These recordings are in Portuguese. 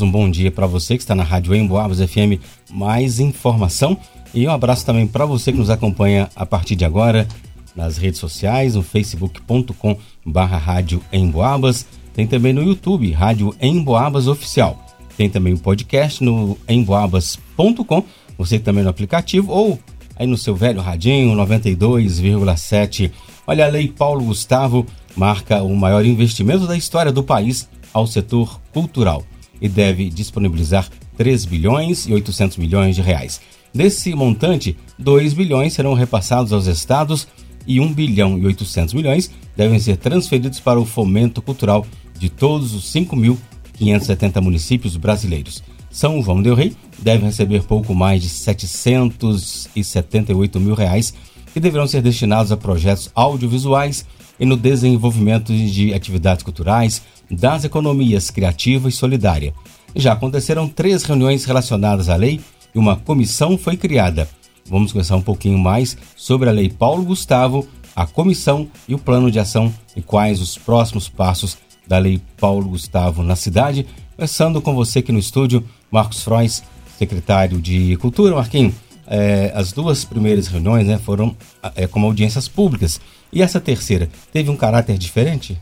Um bom dia para você que está na Rádio Emboabas FM. Mais informação e um abraço também para você que nos acompanha a partir de agora nas redes sociais, no facebook.com barra Rádio Emboabas. Tem também no YouTube, Rádio Emboabas Oficial. Tem também o podcast no emboabas.com, você também no aplicativo ou aí no seu velho radinho 92,7. Olha, a Lei Paulo Gustavo marca o maior investimento da história do país ao setor cultural e deve disponibilizar 3 bilhões e 800 milhões de reais. Desse montante, 2 bilhões serão repassados aos estados e 1 bilhão e 800 milhões devem ser transferidos para o fomento cultural de todos os 5.570 municípios brasileiros. São João del Rei deve receber pouco mais de 778 mil reais que deverão ser destinados a projetos audiovisuais e no desenvolvimento de atividades culturais das economias criativa e solidária. Já aconteceram três reuniões relacionadas à lei e uma comissão foi criada. Vamos conversar um pouquinho mais sobre a Lei Paulo Gustavo, a comissão e o plano de ação e quais os próximos passos da Lei Paulo Gustavo na cidade. Começando com você aqui no estúdio, Marcos Frois, secretário de Cultura. Marquinhos, é, as duas primeiras reuniões né, foram é, como audiências públicas. E essa terceira, teve um caráter diferente?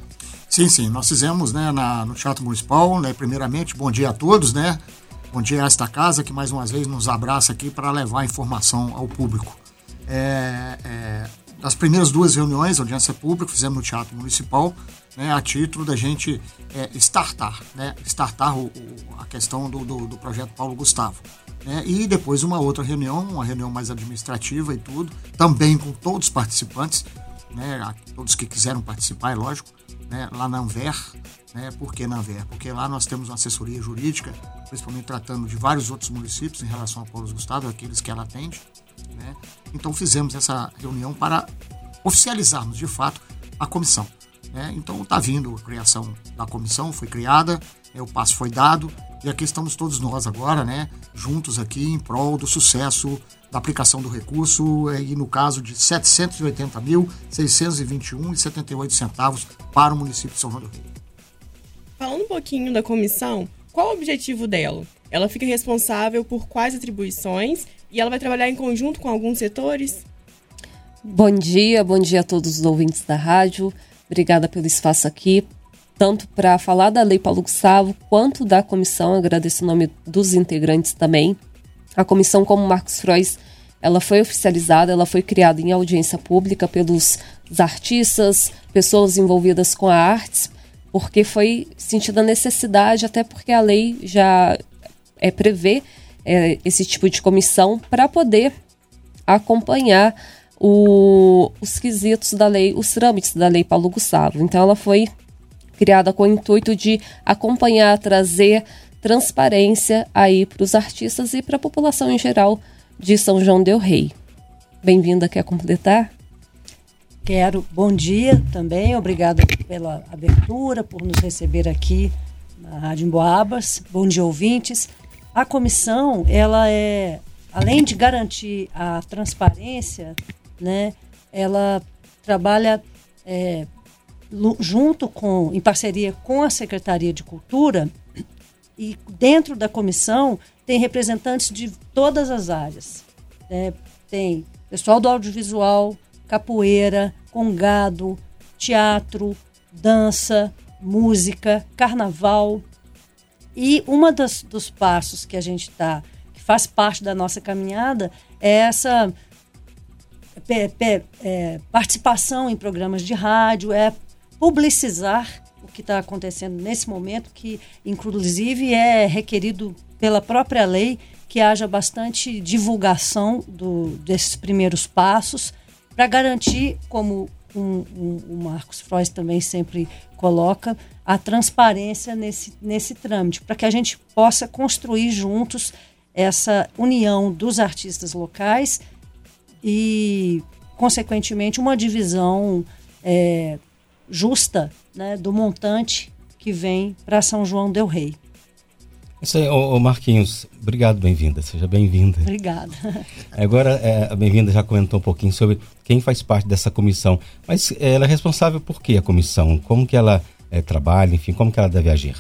Sim, sim. Nós fizemos né, na, no Teatro Municipal, né, primeiramente, bom dia a todos, né? Bom dia a esta casa que mais uma vez nos abraça aqui para levar informação ao público. É, é, as primeiras duas reuniões, audiência pública, fizemos no Teatro Municipal, né, a título da gente é, startar, né, startar o, o, a questão do, do, do, projeto Paulo Gustavo. Né, e depois uma outra reunião, uma reunião mais administrativa e tudo, também com todos os participantes, né, todos que quiseram participar, é lógico, né, lá na Anver. Né, por que na Anver? Porque lá nós temos uma assessoria jurídica, principalmente tratando de vários outros municípios em relação a Paulo Gustavo, aqueles que ela atende. Né? Então fizemos essa reunião para oficializarmos de fato a comissão. Né? Então está vindo a criação da comissão, foi criada, é, o passo foi dado e aqui estamos todos nós agora, né, juntos aqui em prol do sucesso da aplicação do recurso é, e no caso de R$ 780.621,78 centavos para o município de São João do Rei. Falando um pouquinho da comissão, qual o objetivo dela? Ela fica responsável por quais atribuições e ela vai trabalhar em conjunto com alguns setores? Bom dia, bom dia a todos os ouvintes da rádio. Obrigada pelo espaço aqui, tanto para falar da Lei Paulo Gustavo quanto da comissão. Agradeço o nome dos integrantes também. A comissão, como Marcos Frois, ela foi oficializada, ela foi criada em audiência pública pelos artistas, pessoas envolvidas com a artes, porque foi sentida a necessidade, até porque a lei já é, prevê é, esse tipo de comissão para poder acompanhar o, os quesitos da lei, os trâmites da lei Paulo Gustavo. Então ela foi criada com o intuito de acompanhar, trazer transparência aí para os artistas e para a população em geral de São João del Rei. Bem-vinda, quer completar? Quero. Bom dia também, obrigada pela abertura, por nos receber aqui na Rádio Emboabas. Bom dia, ouvintes. A comissão, ela é, além de garantir a transparência, né, ela trabalha é, junto com, em parceria com a Secretaria de Cultura, e dentro da comissão tem representantes de todas as áreas. Né? Tem pessoal do audiovisual, capoeira, congado, teatro, dança, música, carnaval, e uma das, dos passos que a gente está, que faz parte da nossa caminhada, é essa é, participação em programas de rádio, é publicizar o que está acontecendo nesse momento, que inclusive é requerido pela própria lei que haja bastante divulgação do, desses primeiros passos para garantir, como um, um, o Marcos Freud também sempre coloca, a transparência nesse, nesse trâmite, para que a gente possa construir juntos essa união dos artistas locais e, consequentemente, uma divisão é, justa né, do montante que vem para São João Del Rei. Isso aí, ô, ô Marquinhos, obrigado, bem-vinda, seja bem-vinda. Obrigada. Agora, é, a bem-vinda já comentou um pouquinho sobre quem faz parte dessa comissão, mas é, ela é responsável por que a comissão? Como que ela é, trabalha, enfim, como que ela deve agir?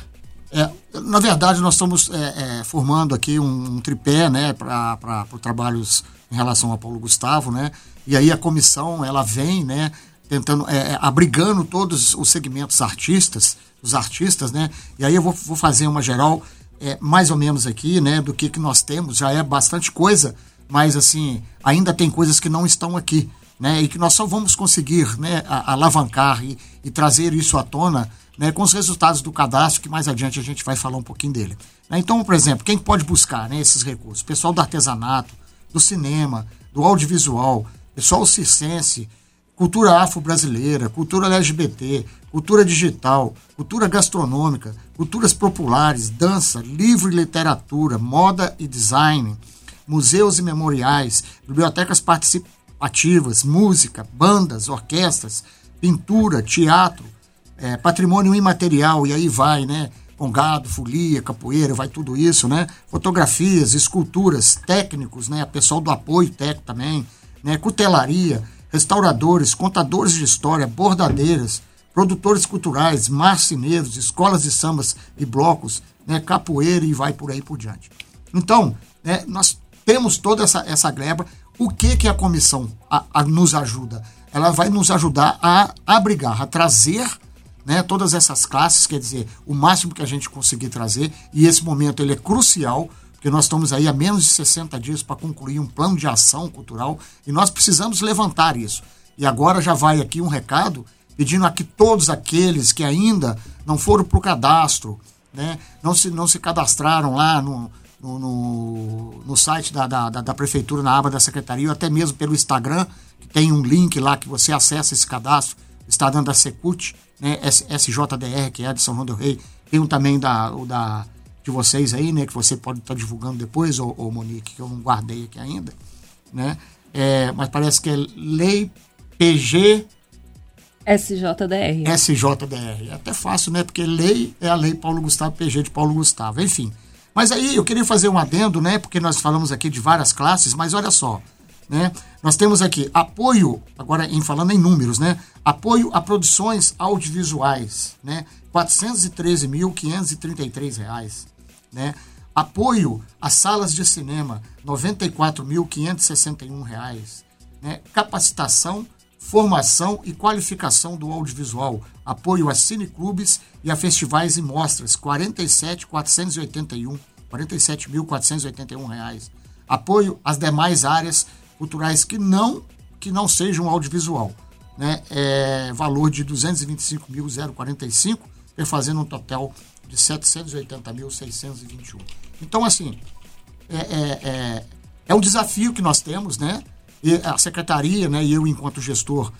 É, na verdade, nós estamos é, é, formando aqui um, um tripé né, para trabalhos em relação a Paulo Gustavo, né? E aí a comissão ela vem, né, tentando é, é, abrigando todos os segmentos artistas, os artistas, né? E aí eu vou, vou fazer uma geral é, mais ou menos aqui, né, do que que nós temos. Já é bastante coisa, mas assim ainda tem coisas que não estão aqui, né? E que nós só vamos conseguir, né, alavancar e, e trazer isso à tona né, com os resultados do cadastro, que mais adiante a gente vai falar um pouquinho dele. Né, então, por exemplo, quem pode buscar né, esses recursos? Pessoal do artesanato, do cinema, do audiovisual, pessoal circense, cultura afro-brasileira, cultura LGBT, cultura digital, cultura gastronômica, culturas populares, dança, livro e literatura, moda e design, museus e memoriais, bibliotecas participativas, música, bandas, orquestras, pintura, teatro, é, patrimônio imaterial, e aí vai, né? Com gado, folia, capoeira, vai tudo isso, né? Fotografias, esculturas, técnicos, né? Pessoal do apoio técnico também, né? Cutelaria, restauradores, contadores de história, bordadeiras, produtores culturais, marceneiros, escolas de sambas e blocos, né? Capoeira e vai por aí por diante. Então, né? Nós temos toda essa, essa gleba. O que que a comissão a, a nos ajuda? Ela vai nos ajudar a abrigar, a trazer né, todas essas classes, quer dizer, o máximo que a gente conseguir trazer, e esse momento ele é crucial, porque nós estamos aí há menos de 60 dias para concluir um plano de ação cultural e nós precisamos levantar isso. E agora já vai aqui um recado pedindo a que todos aqueles que ainda não foram para o cadastro, né, não, se, não se cadastraram lá no, no, no, no site da, da, da, Prefeitura, na aba da Secretaria, ou até mesmo pelo Instagram, que tem um link lá que você acessa esse cadastro, está dando a Secult, né, SJDR, que é de São João do Rei, tem um também da, o da, de vocês aí, né, que você pode estar tá divulgando depois, ou, ou, Monique, que eu não guardei aqui ainda, né, é, mas parece que é Lei PG... SJDR. SJDR. É até fácil, né, porque lei é a Lei Paulo Gustavo, PG de Paulo Gustavo, enfim. Mas aí eu queria fazer um adendo, né, porque nós falamos aqui de várias classes, mas olha só, né? Nós temos aqui apoio, agora em falando em números, né? Apoio a produções audiovisuais, né? 413.533 reais, né? Apoio a salas de cinema, 94.561 reais, né? Capacitação, formação e qualificação do audiovisual, apoio a cineclubes e a festivais e mostras, R$ 47.481, 47.481 reais. Apoio às demais áreas culturais que não que não sejam audiovisual, né? É, valor de 225.045, fazendo um total de 780.621. Então, assim, é, é, é, é um desafio que nós temos, né? E a secretaria, né, e eu, enquanto gestor,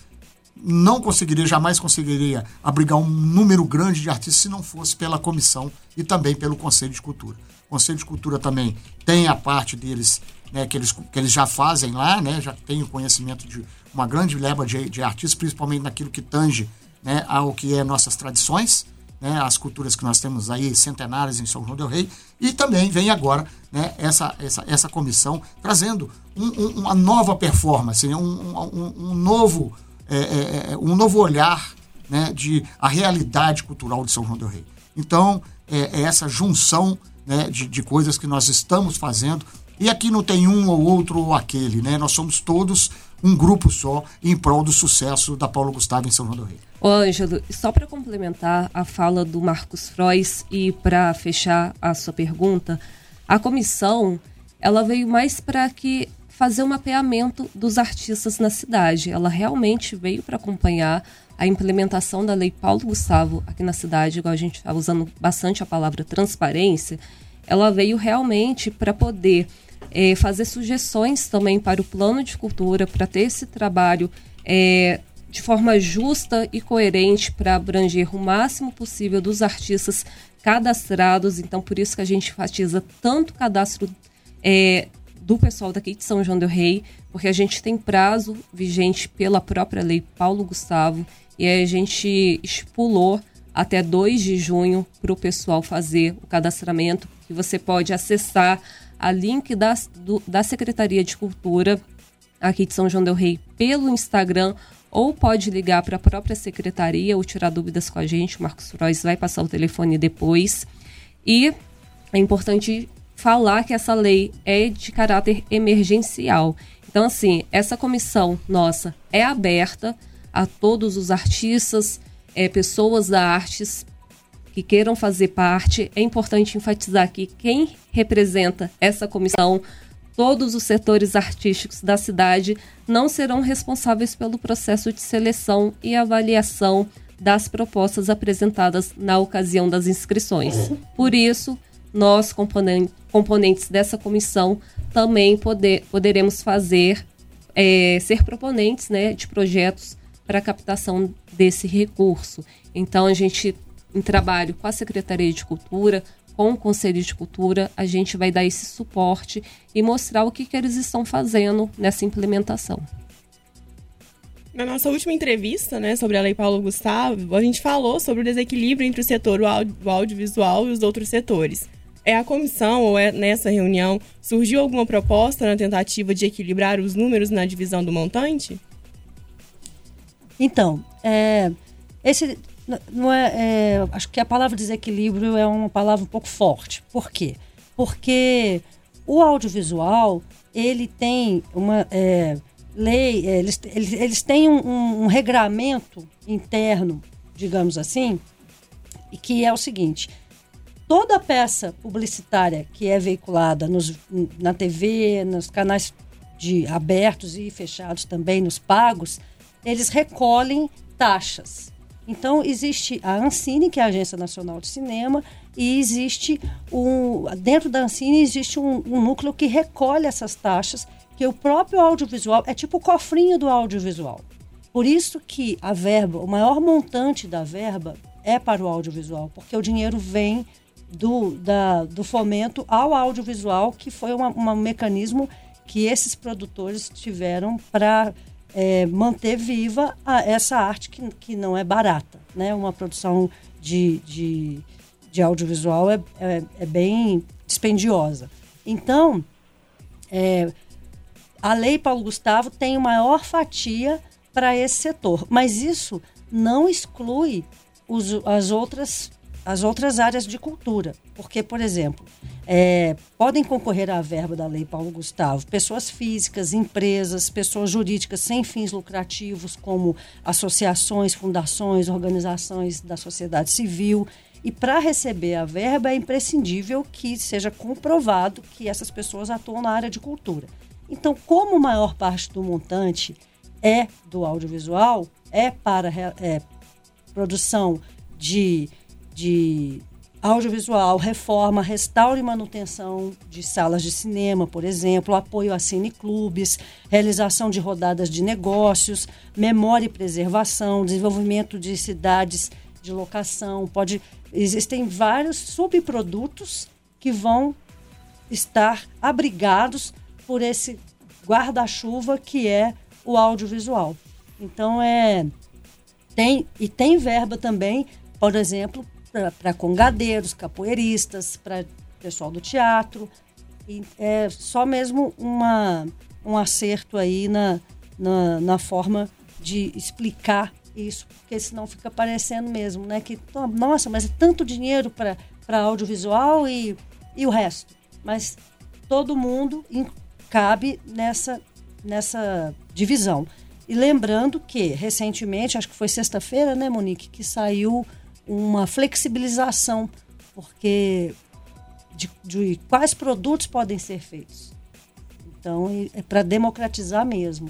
não conseguiria, jamais conseguiria abrigar um número grande de artistas se não fosse pela comissão e também pelo Conselho de Cultura. O Conselho de Cultura também tem a parte deles né, que, eles, que eles já fazem lá, né, já tem o conhecimento de uma grande leva de, de artistas, principalmente naquilo que tange né, ao que é nossas tradições, né, as culturas que nós temos aí centenárias em São João del Rei, e também vem agora né, essa, essa, essa comissão trazendo um, um, uma nova performance, né, um, um, novo, é, é, é, um novo olhar né, de a realidade cultural de São João del Rei. Então, é, é essa junção né, de, de coisas que nós estamos fazendo e aqui não tem um ou outro ou aquele, né? Nós somos todos um grupo só em prol do sucesso da Paulo Gustavo em São João do Rei. Ô, Ângelo, só para complementar a fala do Marcos Frois e para fechar a sua pergunta, a comissão ela veio mais para que fazer um mapeamento dos artistas na cidade. Ela realmente veio para acompanhar a implementação da Lei Paulo Gustavo aqui na cidade, igual a gente está usando bastante a palavra transparência, ela veio realmente para poder é, fazer sugestões também para o plano de cultura, para ter esse trabalho é, de forma justa e coerente para abranger o máximo possível dos artistas cadastrados. Então, por isso que a gente enfatiza tanto o cadastro é, do pessoal daqui de São João del Rei, porque a gente tem prazo vigente pela própria lei Paulo Gustavo e a gente estipulou até 2 de junho para o pessoal fazer o cadastramento, que você pode acessar a link da, do, da Secretaria de Cultura aqui de São João del Rei pelo Instagram ou pode ligar para a própria secretaria ou tirar dúvidas com a gente. O Marcos Frois vai passar o telefone depois. E é importante falar que essa lei é de caráter emergencial. Então, assim, essa comissão nossa é aberta a todos os artistas, é, pessoas da artes que queiram fazer parte. É importante enfatizar que quem representa essa comissão, todos os setores artísticos da cidade, não serão responsáveis pelo processo de seleção e avaliação das propostas apresentadas na ocasião das inscrições. Por isso, nós, componentes dessa comissão, também poder, poderemos fazer, é, ser proponentes né, de projetos para a captação desse recurso. Então, a gente, em trabalho com a Secretaria de Cultura, com o Conselho de Cultura, a gente vai dar esse suporte e mostrar o que, que eles estão fazendo nessa implementação. Na nossa última entrevista, né, sobre a Lei Paulo Gustavo, a gente falou sobre o desequilíbrio entre o setor o audiovisual e os outros setores. É a comissão ou é nessa reunião surgiu alguma proposta na tentativa de equilibrar os números na divisão do montante? Então, é, esse não é, é, acho que a palavra desequilíbrio é uma palavra um pouco forte. Por quê? Porque o audiovisual ele tem uma é, lei, é, eles, eles, eles têm um, um, um regramento interno, digamos assim, que é o seguinte: toda peça publicitária que é veiculada nos, na TV, nos canais de abertos e fechados também, nos pagos, eles recolhem taxas. Então, existe a Ancine, que é a Agência Nacional de Cinema, e existe um. Dentro da Ancine existe um, um núcleo que recolhe essas taxas, que o próprio audiovisual é tipo o cofrinho do audiovisual. Por isso que a verba, o maior montante da verba é para o audiovisual, porque o dinheiro vem do, da, do fomento ao audiovisual, que foi um mecanismo que esses produtores tiveram para é, manter viva a, essa arte que, que não é barata. Né? Uma produção de, de, de audiovisual é, é, é, bem dispendiosa. Então, é, a Lei Paulo Gustavo tem maior fatia para esse setor, mas isso não exclui os, as outras as outras áreas de cultura. Porque, por exemplo, é, podem concorrer à verba da Lei Paulo Gustavo pessoas físicas, empresas, pessoas jurídicas sem fins lucrativos, como associações, fundações, organizações da sociedade civil. E para receber a verba é imprescindível que seja comprovado que essas pessoas atuam na área de cultura. Então, como maior parte do montante é do audiovisual, é para é, produção de de audiovisual, reforma, restauro e manutenção de salas de cinema, por exemplo, apoio a cineclubes, realização de rodadas de negócios, memória e preservação, desenvolvimento de cidades de locação. Pode existem vários subprodutos que vão estar abrigados por esse guarda-chuva que é o audiovisual. Então é tem e tem verba também, por exemplo, para congadeiros, capoeiristas, para pessoal do teatro. E é só mesmo uma, um acerto aí na, na, na forma de explicar isso, porque senão fica parecendo mesmo, né? Que, nossa, mas é tanto dinheiro para audiovisual e, e o resto. Mas todo mundo cabe nessa, nessa divisão. E lembrando que, recentemente, acho que foi sexta-feira, né, Monique, que saiu uma flexibilização, porque de, de quais produtos podem ser feitos. Então, é para democratizar mesmo.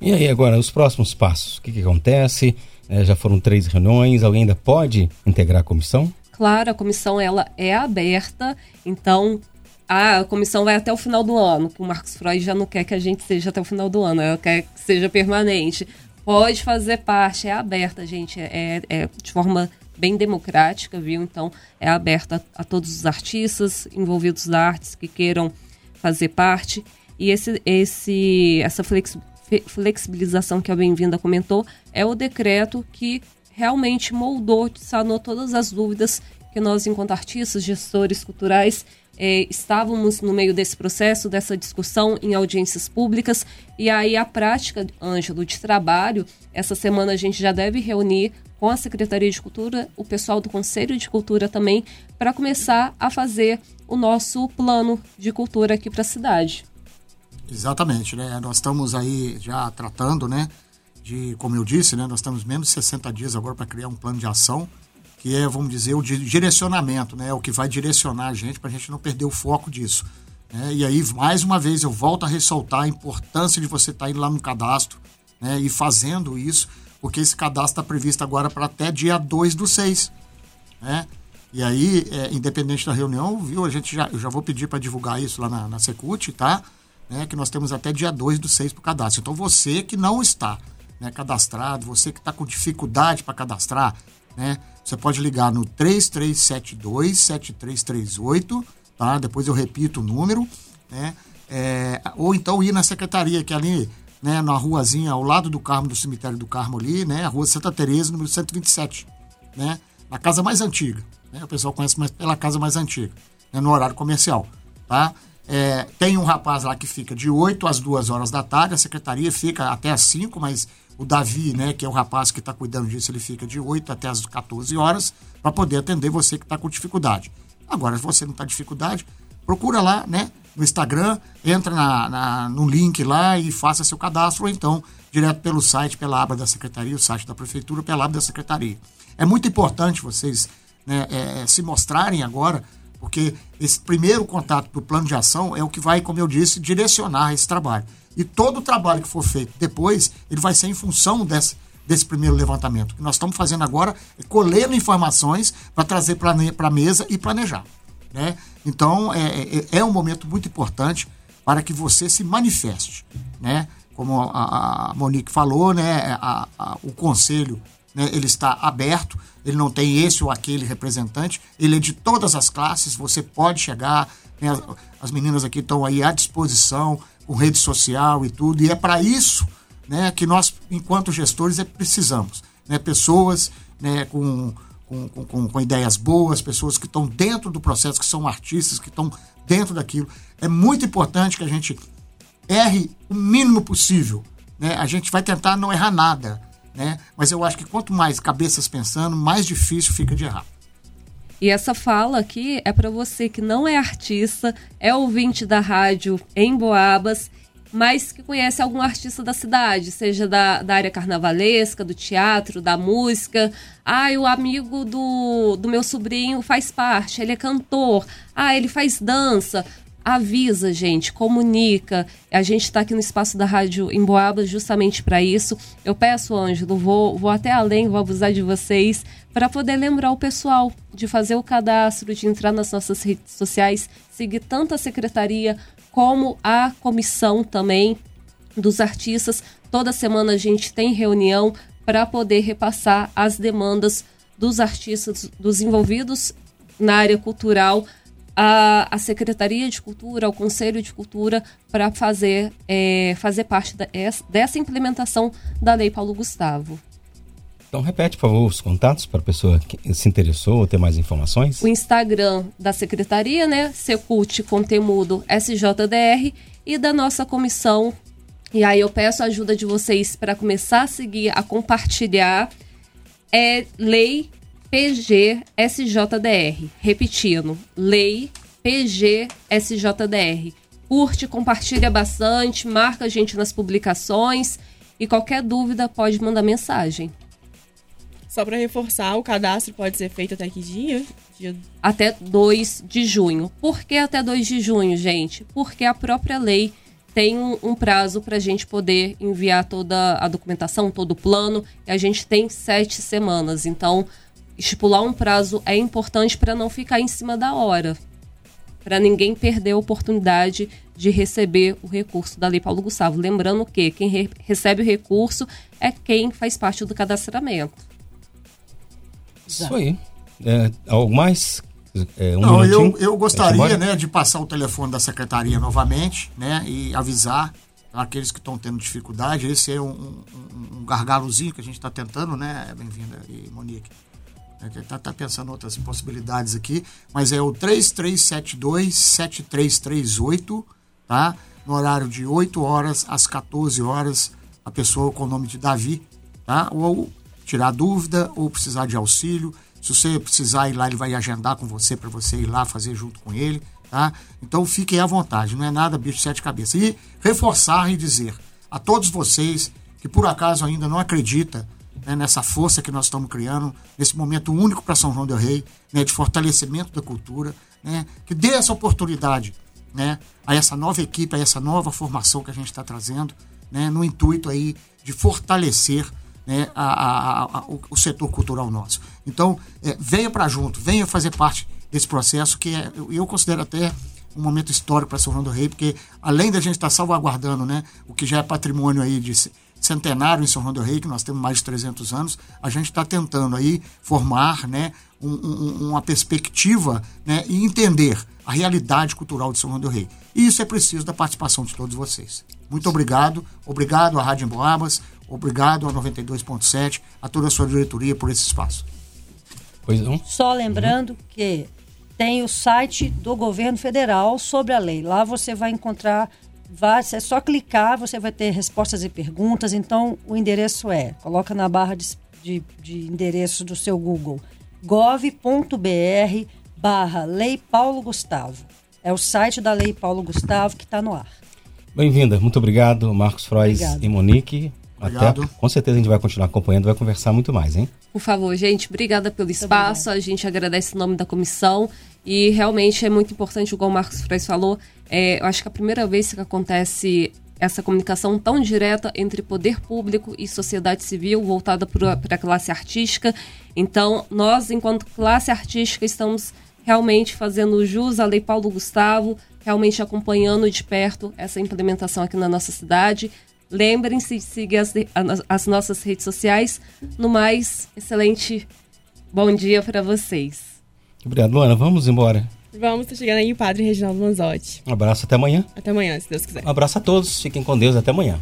E aí, agora, os próximos passos? O que, que acontece? É, já foram três reuniões, alguém ainda pode integrar a comissão? Claro, a comissão ela é aberta, então a comissão vai até o final do ano. O Marcos Freud já não quer que a gente seja até o final do ano, ela quer que seja permanente pode fazer parte, é aberta, gente, é, é de forma bem democrática, viu? Então é aberta a, todos os artistas envolvidos da artes que queiram fazer parte. E esse, esse, essa flexibilização que a Bem-vinda comentou é o decreto que realmente moldou, sanou todas as dúvidas que nós, enquanto artistas, gestores culturais, é, estávamos no meio desse processo, dessa discussão em audiências públicas, e aí a prática, Ângelo, de trabalho, essa semana a gente já deve reunir com a Secretaria de Cultura, o pessoal do Conselho de Cultura também, para começar a fazer o nosso plano de cultura aqui para a cidade. Exatamente, né? Nós estamos aí já tratando, né? De, como eu disse, né? Nós estamos menos de 60 dias agora para criar um plano de ação que é, vamos dizer, o direcionamento, né? O que vai direcionar a gente para a gente não perder o foco disso. Né? E aí, mais uma vez, eu volto a ressaltar a importância de você estar tá indo lá no cadastro né? e fazendo isso, porque esse cadastro está previsto agora para até dia 2 do 6. Né? E aí, é, independente da reunião, viu, a gente já, eu já vou pedir para divulgar isso lá na, na Secult, tá? Né? Que nós temos até dia 2 do 6 para o cadastro. Então, você que não está né, cadastrado, você que está com dificuldade para cadastrar, né? Você pode ligar no 3372-7338, tá? Depois eu repito o número, né? É, ou então ir na secretaria, que é ali, né, na ruazinha ao lado do Carmo, do cemitério do Carmo ali, né? A rua Santa Teresa, número 127, né? Na casa mais antiga, né? O pessoal conhece mais pela casa mais antiga, né? no horário comercial, tá? É, tem um rapaz lá que fica de 8 às 2 horas da tarde, a secretaria fica até às 5, mas o Davi, né, que é o rapaz que está cuidando disso, ele fica de 8 até as 14 horas para poder atender você que está com dificuldade. Agora, se você não está com dificuldade, procura lá, né, no Instagram, entra na, na, no link lá e faça seu cadastro, ou então direto pelo site, pela aba da secretaria, o site da prefeitura, pela aba da secretaria. É muito importante vocês né, é, é se mostrarem agora, porque esse primeiro contato do plano de ação é o que vai, como eu disse, direcionar esse trabalho. E todo o trabalho que for feito depois, ele vai ser em função desse, desse primeiro levantamento. O que nós estamos fazendo agora é colhendo informações para trazer para a mesa e planejar. Né? Então, é, é, é, um momento muito importante para que você se manifeste. Né? Como a, a Monique falou, né? A, a, o conselho né? ele está aberto, ele não tem esse ou aquele representante, ele é de todas as classes, você pode chegar, né? as, as meninas aqui estão aí à disposição, com rede social e tudo, e é para isso né, que nós, enquanto gestores, é, precisamos. Né, pessoas né, com, com, com, com ideias boas, pessoas que estão dentro do processo, que são artistas, que estão dentro daquilo. É muito importante que a gente erre o mínimo possível. Né? A gente vai tentar não errar nada, né? mas eu acho que quanto mais cabeças pensando, mais difícil fica de errar. E essa fala aqui é para você que não é artista, é ouvinte da rádio em Boabas, mas que conhece algum artista da cidade, seja da, da área carnavalesca, do teatro, da música. Ah, o amigo do, do meu sobrinho faz parte, ele é cantor. Ah, ele faz dança avisa, gente, comunica. A gente está aqui no espaço da Rádio Emboabas justamente para isso. Eu peço, Ângelo, vou, vou até além, vou abusar de vocês, para poder lembrar o pessoal de fazer o cadastro, de entrar nas nossas redes sociais, seguir tanto a secretaria como a comissão também dos artistas. Toda semana a gente tem reunião para poder repassar as demandas dos artistas, dos envolvidos na área cultural a, a Secretaria de Cultura, ao Conselho de Cultura, para fazer, é, fazer parte da, dessa implementação da Lei Paulo Gustavo. Então repete, por favor, os contatos para a pessoa que se interessou ou ter mais informações. O Instagram da Secretaria, né? Secult Conteúdo SJDR e da nossa comissão. E aí eu peço a ajuda de vocês para começar a seguir, a compartilhar. É Lei PGSJDR. Repetindo, Lei PGSJDR. Curte, compartilha bastante, marca a gente nas publicações e qualquer dúvida pode mandar mensagem. Só para reforçar, o cadastro pode ser feito até que dia? dia? Até 2 de junho. Por que até 2 de junho, gente? Porque a própria lei tem um, um prazo para a gente poder enviar toda a documentação, todo o plano, e a gente tem sete semanas. Então, estipular um prazo é importante para não ficar em cima da hora, para ninguém perder a oportunidade de receber o recurso da Lei Paulo Gustavo. Lembrando que quem re recebe o recurso é quem faz parte do cadastramento. Isso aí. É, algo mais? É, um Não, eu, eu gostaria né, de passar o telefone da secretaria novamente né, e avisar aqueles que estão tendo dificuldade. Esse é um, um, um gargalozinho que a gente está tentando, né? Bem-vinda, Monique Está tá pensando outras possibilidades aqui, mas é o 3372-7338, tá? No horário de 8 horas às 14 horas, a pessoa com o nome de Davi, tá? Ou tirar dúvida, ou precisar de auxílio. Se você precisar ir lá, ele vai agendar com você para você ir lá fazer junto com ele, tá? Então fiquem à vontade, não é nada bicho de sete cabeças. E reforçar e dizer a todos vocês que por acaso ainda não acredita né, nessa força que nós estamos criando, nesse momento único para São João del Rei, né, de fortalecimento da cultura, né, que dê essa oportunidade né, a essa nova equipe, a essa nova formação que a gente está trazendo, né, no intuito aí de fortalecer né, a, a, a, o, setor cultural nosso. Então, é, venha para junto, venha fazer parte desse processo que é, eu, eu considero até um momento histórico para São João do Rei, porque além da gente estar tá salvaguardando né, o que já é patrimônio aí de centenário em São João do Rei, que nós temos mais de 300 anos, a gente está tentando aí formar né, um, um, uma perspectiva né, e entender a realidade cultural de São João do Rei. E isso é preciso da participação de todos vocês. Muito obrigado, obrigado à Rádio Emboabas, obrigado a 92.7, a toda a sua diretoria por esse espaço. Pois não. Só lembrando uhum. que tem o site do governo federal sobre a lei. Lá você vai encontrar Vai, é só clicar, você vai ter respostas e perguntas. Então, o endereço é, coloca na barra de, de, de endereço do seu Google, gov.br barra Lei Paulo Gustavo. É o site da Lei Paulo Gustavo que está no ar. Bem-vinda, muito obrigado, Marcos Frois e Monique. Obrigado. Até, com certeza a gente vai continuar acompanhando, vai conversar muito mais, hein? Por favor, gente, obrigada pelo espaço. A gente agradece o nome da comissão e realmente é muito importante, igual o Marcos Frois falou, é, eu acho que a primeira vez que acontece essa comunicação tão direta entre poder público e sociedade civil voltada para a classe artística. Então, nós, enquanto classe artística, estamos realmente fazendo jus à Lei Paulo Gustavo, realmente acompanhando de perto essa implementação aqui na nossa cidade. Lembrem-se de seguir as, as nossas redes sociais. No mais, excelente bom dia para vocês. Obrigado, Luana. Vamos embora. Vamos, tá chegando aí o Padre Reginaldo Manzotti. Um abraço, até amanhã. Até amanhã, se Deus quiser. Um abraço a todos, fiquem com Deus, até amanhã.